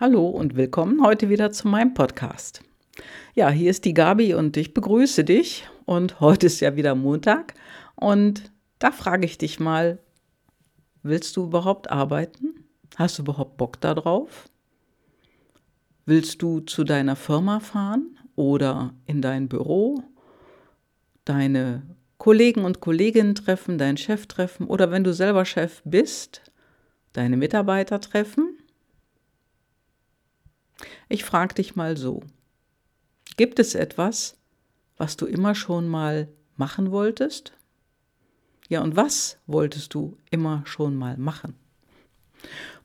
Hallo und willkommen heute wieder zu meinem Podcast. Ja, hier ist die Gabi und ich begrüße dich. Und heute ist ja wieder Montag. Und da frage ich dich mal, willst du überhaupt arbeiten? Hast du überhaupt Bock darauf? Willst du zu deiner Firma fahren oder in dein Büro, deine Kollegen und Kolleginnen treffen, deinen Chef treffen oder wenn du selber Chef bist, deine Mitarbeiter treffen? Ich frage dich mal so. Gibt es etwas, was du immer schon mal machen wolltest? Ja, und was wolltest du immer schon mal machen?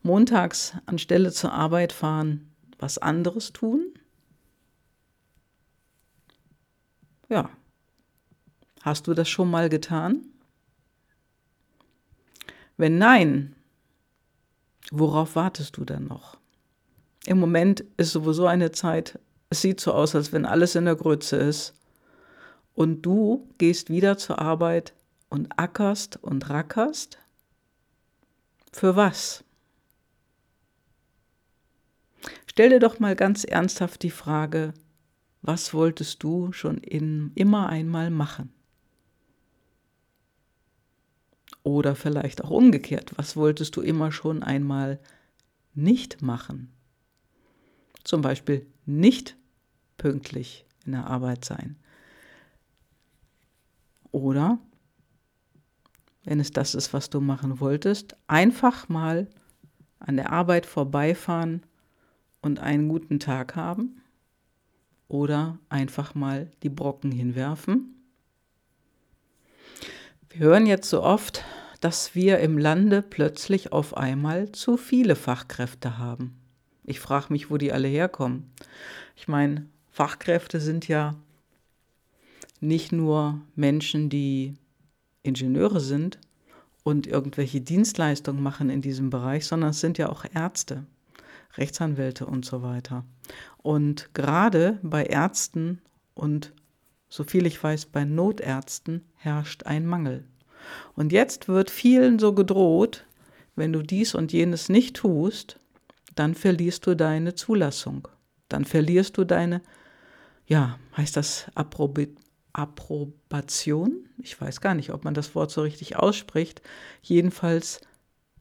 Montags anstelle zur Arbeit fahren, was anderes tun? Ja. Hast du das schon mal getan? Wenn nein, worauf wartest du dann noch? Im Moment ist sowieso eine Zeit, es sieht so aus, als wenn alles in der Grütze ist. Und du gehst wieder zur Arbeit und ackerst und rackerst? Für was? Stell dir doch mal ganz ernsthaft die Frage, was wolltest du schon in, immer einmal machen? Oder vielleicht auch umgekehrt, was wolltest du immer schon einmal nicht machen? Zum Beispiel nicht pünktlich in der Arbeit sein. Oder, wenn es das ist, was du machen wolltest, einfach mal an der Arbeit vorbeifahren und einen guten Tag haben. Oder einfach mal die Brocken hinwerfen. Wir hören jetzt so oft, dass wir im Lande plötzlich auf einmal zu viele Fachkräfte haben. Ich frage mich, wo die alle herkommen. Ich meine, Fachkräfte sind ja nicht nur Menschen, die Ingenieure sind und irgendwelche Dienstleistungen machen in diesem Bereich, sondern es sind ja auch Ärzte, Rechtsanwälte und so weiter. Und gerade bei Ärzten und soviel ich weiß, bei Notärzten herrscht ein Mangel. Und jetzt wird vielen so gedroht, wenn du dies und jenes nicht tust, dann verlierst du deine Zulassung. Dann verlierst du deine, ja, heißt das Approbi Approbation? Ich weiß gar nicht, ob man das Wort so richtig ausspricht. Jedenfalls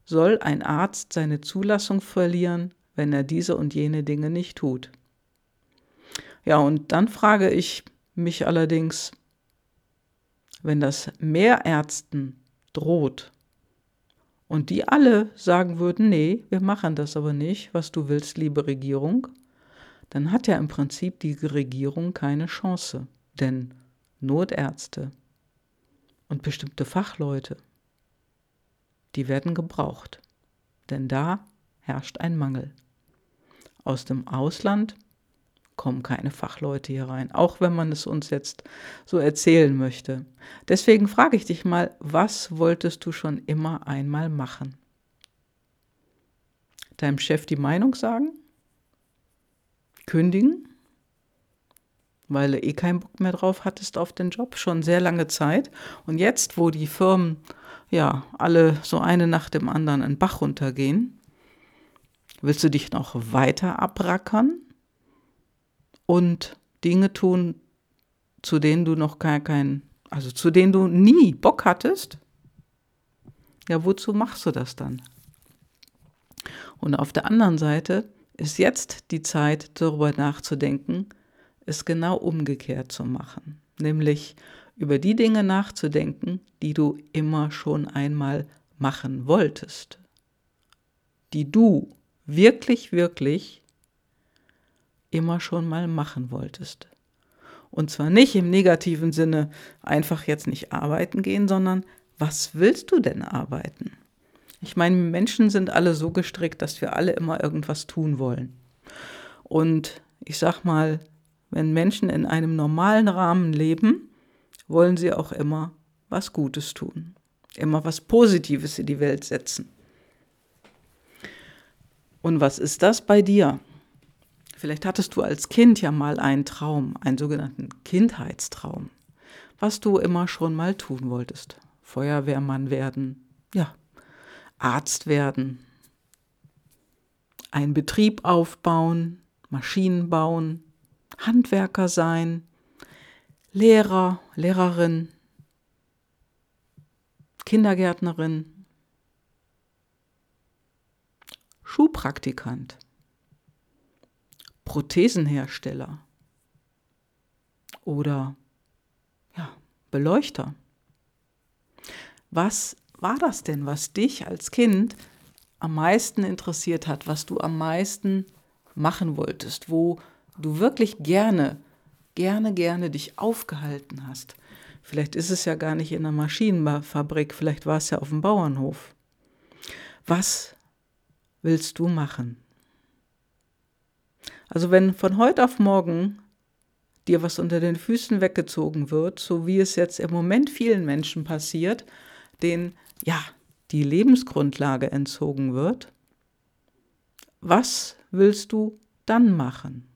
soll ein Arzt seine Zulassung verlieren, wenn er diese und jene Dinge nicht tut. Ja, und dann frage ich mich allerdings, wenn das mehr Ärzten droht, und die alle sagen würden, nee, wir machen das aber nicht, was du willst, liebe Regierung, dann hat ja im Prinzip die Regierung keine Chance. Denn Notärzte und bestimmte Fachleute, die werden gebraucht. Denn da herrscht ein Mangel. Aus dem Ausland kommen keine Fachleute hier rein, auch wenn man es uns jetzt so erzählen möchte. Deswegen frage ich dich mal, was wolltest du schon immer einmal machen? Deinem Chef die Meinung sagen? Kündigen? Weil du eh keinen Bock mehr drauf hattest auf den Job, schon sehr lange Zeit. Und jetzt, wo die Firmen ja alle so eine nach dem anderen in Bach runtergehen, willst du dich noch weiter abrackern? Und Dinge tun, zu denen du noch gar kein, also zu denen du nie Bock hattest, ja, wozu machst du das dann? Und auf der anderen Seite ist jetzt die Zeit, darüber nachzudenken, es genau umgekehrt zu machen. Nämlich über die Dinge nachzudenken, die du immer schon einmal machen wolltest. Die du wirklich, wirklich immer schon mal machen wolltest. Und zwar nicht im negativen Sinne einfach jetzt nicht arbeiten gehen, sondern was willst du denn arbeiten? Ich meine, Menschen sind alle so gestrickt, dass wir alle immer irgendwas tun wollen. Und ich sag mal, wenn Menschen in einem normalen Rahmen leben, wollen sie auch immer was Gutes tun, immer was Positives in die Welt setzen. Und was ist das bei dir? Vielleicht hattest du als Kind ja mal einen Traum, einen sogenannten Kindheitstraum, was du immer schon mal tun wolltest. Feuerwehrmann werden, ja, Arzt werden, einen Betrieb aufbauen, Maschinen bauen, Handwerker sein, Lehrer, Lehrerin, Kindergärtnerin, Schuhpraktikant, Prothesenhersteller oder ja, Beleuchter. Was war das denn, was dich als Kind am meisten interessiert hat, was du am meisten machen wolltest, wo du wirklich gerne, gerne, gerne dich aufgehalten hast? Vielleicht ist es ja gar nicht in einer Maschinenfabrik, vielleicht war es ja auf dem Bauernhof. Was willst du machen? Also wenn von heute auf morgen dir was unter den Füßen weggezogen wird, so wie es jetzt im Moment vielen Menschen passiert, denen ja die Lebensgrundlage entzogen wird, was willst du dann machen?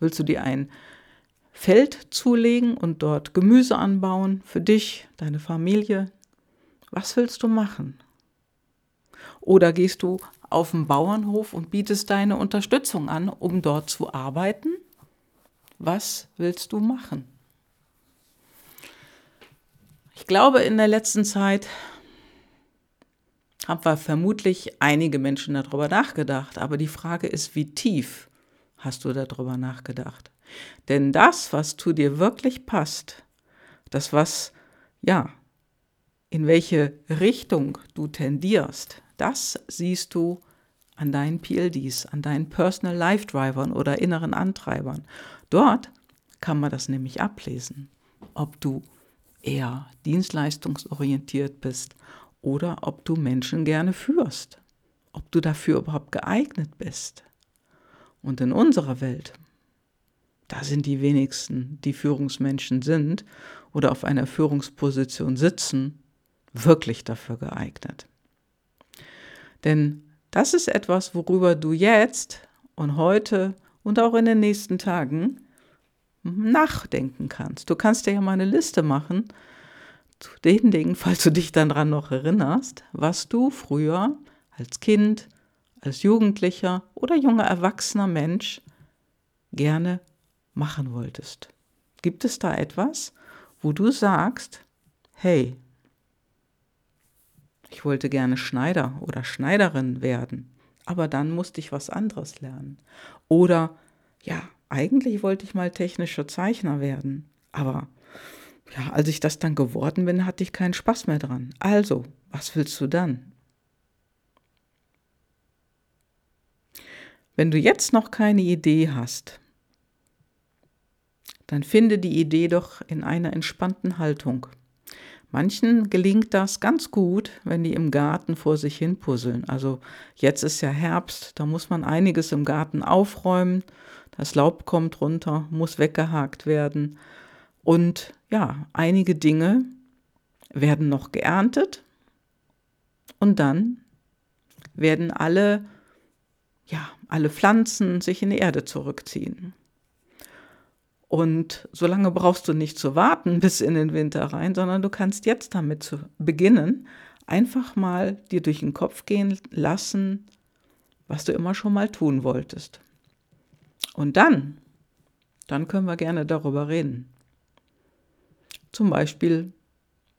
Willst du dir ein Feld zulegen und dort Gemüse anbauen für dich, deine Familie? Was willst du machen? Oder gehst du auf den Bauernhof und bietest deine Unterstützung an, um dort zu arbeiten? Was willst du machen? Ich glaube, in der letzten Zeit haben wir vermutlich einige Menschen darüber nachgedacht, aber die Frage ist, wie tief hast du darüber nachgedacht? Denn das, was zu dir wirklich passt, das, was, ja, in welche Richtung du tendierst, das siehst du an deinen PLDs, an deinen Personal Life Drivern oder inneren Antreibern. Dort kann man das nämlich ablesen, ob du eher dienstleistungsorientiert bist oder ob du Menschen gerne führst, ob du dafür überhaupt geeignet bist. Und in unserer Welt, da sind die wenigsten, die Führungsmenschen sind oder auf einer Führungsposition sitzen, wirklich dafür geeignet. Denn das ist etwas, worüber du jetzt und heute und auch in den nächsten Tagen nachdenken kannst. Du kannst dir ja mal eine Liste machen zu den Dingen, falls du dich dann dran noch erinnerst, was du früher als Kind, als Jugendlicher oder junger erwachsener Mensch gerne machen wolltest. Gibt es da etwas, wo du sagst, hey, ich wollte gerne Schneider oder Schneiderin werden, aber dann musste ich was anderes lernen. Oder ja, eigentlich wollte ich mal technischer Zeichner werden, aber ja, als ich das dann geworden bin, hatte ich keinen Spaß mehr dran. Also, was willst du dann? Wenn du jetzt noch keine Idee hast, dann finde die Idee doch in einer entspannten Haltung. Manchen gelingt das ganz gut, wenn die im Garten vor sich hin puzzeln. Also jetzt ist ja Herbst, da muss man einiges im Garten aufräumen. Das Laub kommt runter, muss weggehakt werden. Und ja, einige Dinge werden noch geerntet und dann werden alle, ja, alle Pflanzen sich in die Erde zurückziehen. Und solange brauchst du nicht zu warten bis in den Winter rein, sondern du kannst jetzt damit zu beginnen, einfach mal dir durch den Kopf gehen lassen, was du immer schon mal tun wolltest. Und dann, dann können wir gerne darüber reden. Zum Beispiel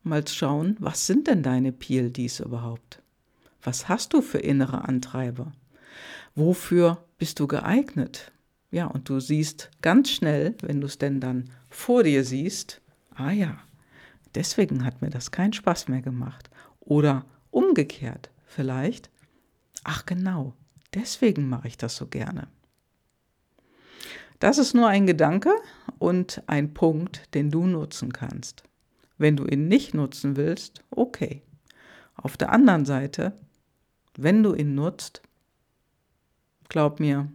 mal schauen, was sind denn deine PLDs überhaupt? Was hast du für innere Antreiber? Wofür bist du geeignet? Ja, und du siehst ganz schnell, wenn du es denn dann vor dir siehst, ah ja, deswegen hat mir das keinen Spaß mehr gemacht. Oder umgekehrt vielleicht, ach genau, deswegen mache ich das so gerne. Das ist nur ein Gedanke und ein Punkt, den du nutzen kannst. Wenn du ihn nicht nutzen willst, okay. Auf der anderen Seite, wenn du ihn nutzt, glaub mir,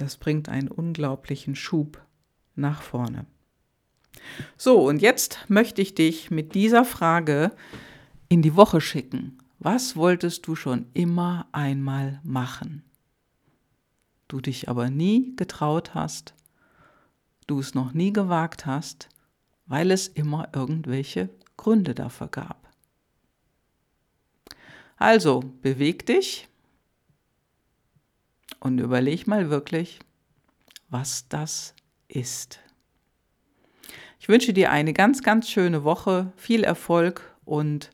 das bringt einen unglaublichen Schub nach vorne. So, und jetzt möchte ich dich mit dieser Frage in die Woche schicken. Was wolltest du schon immer einmal machen? Du dich aber nie getraut hast, du es noch nie gewagt hast, weil es immer irgendwelche Gründe dafür gab. Also, beweg dich, Und überleg mal wirklich, was das ist. Ich wünsche dir eine ganz, ganz schöne Woche, viel Erfolg und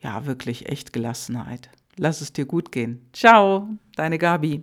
ja, wirklich echt Gelassenheit. Lass es dir gut gehen. Ciao, deine Gabi.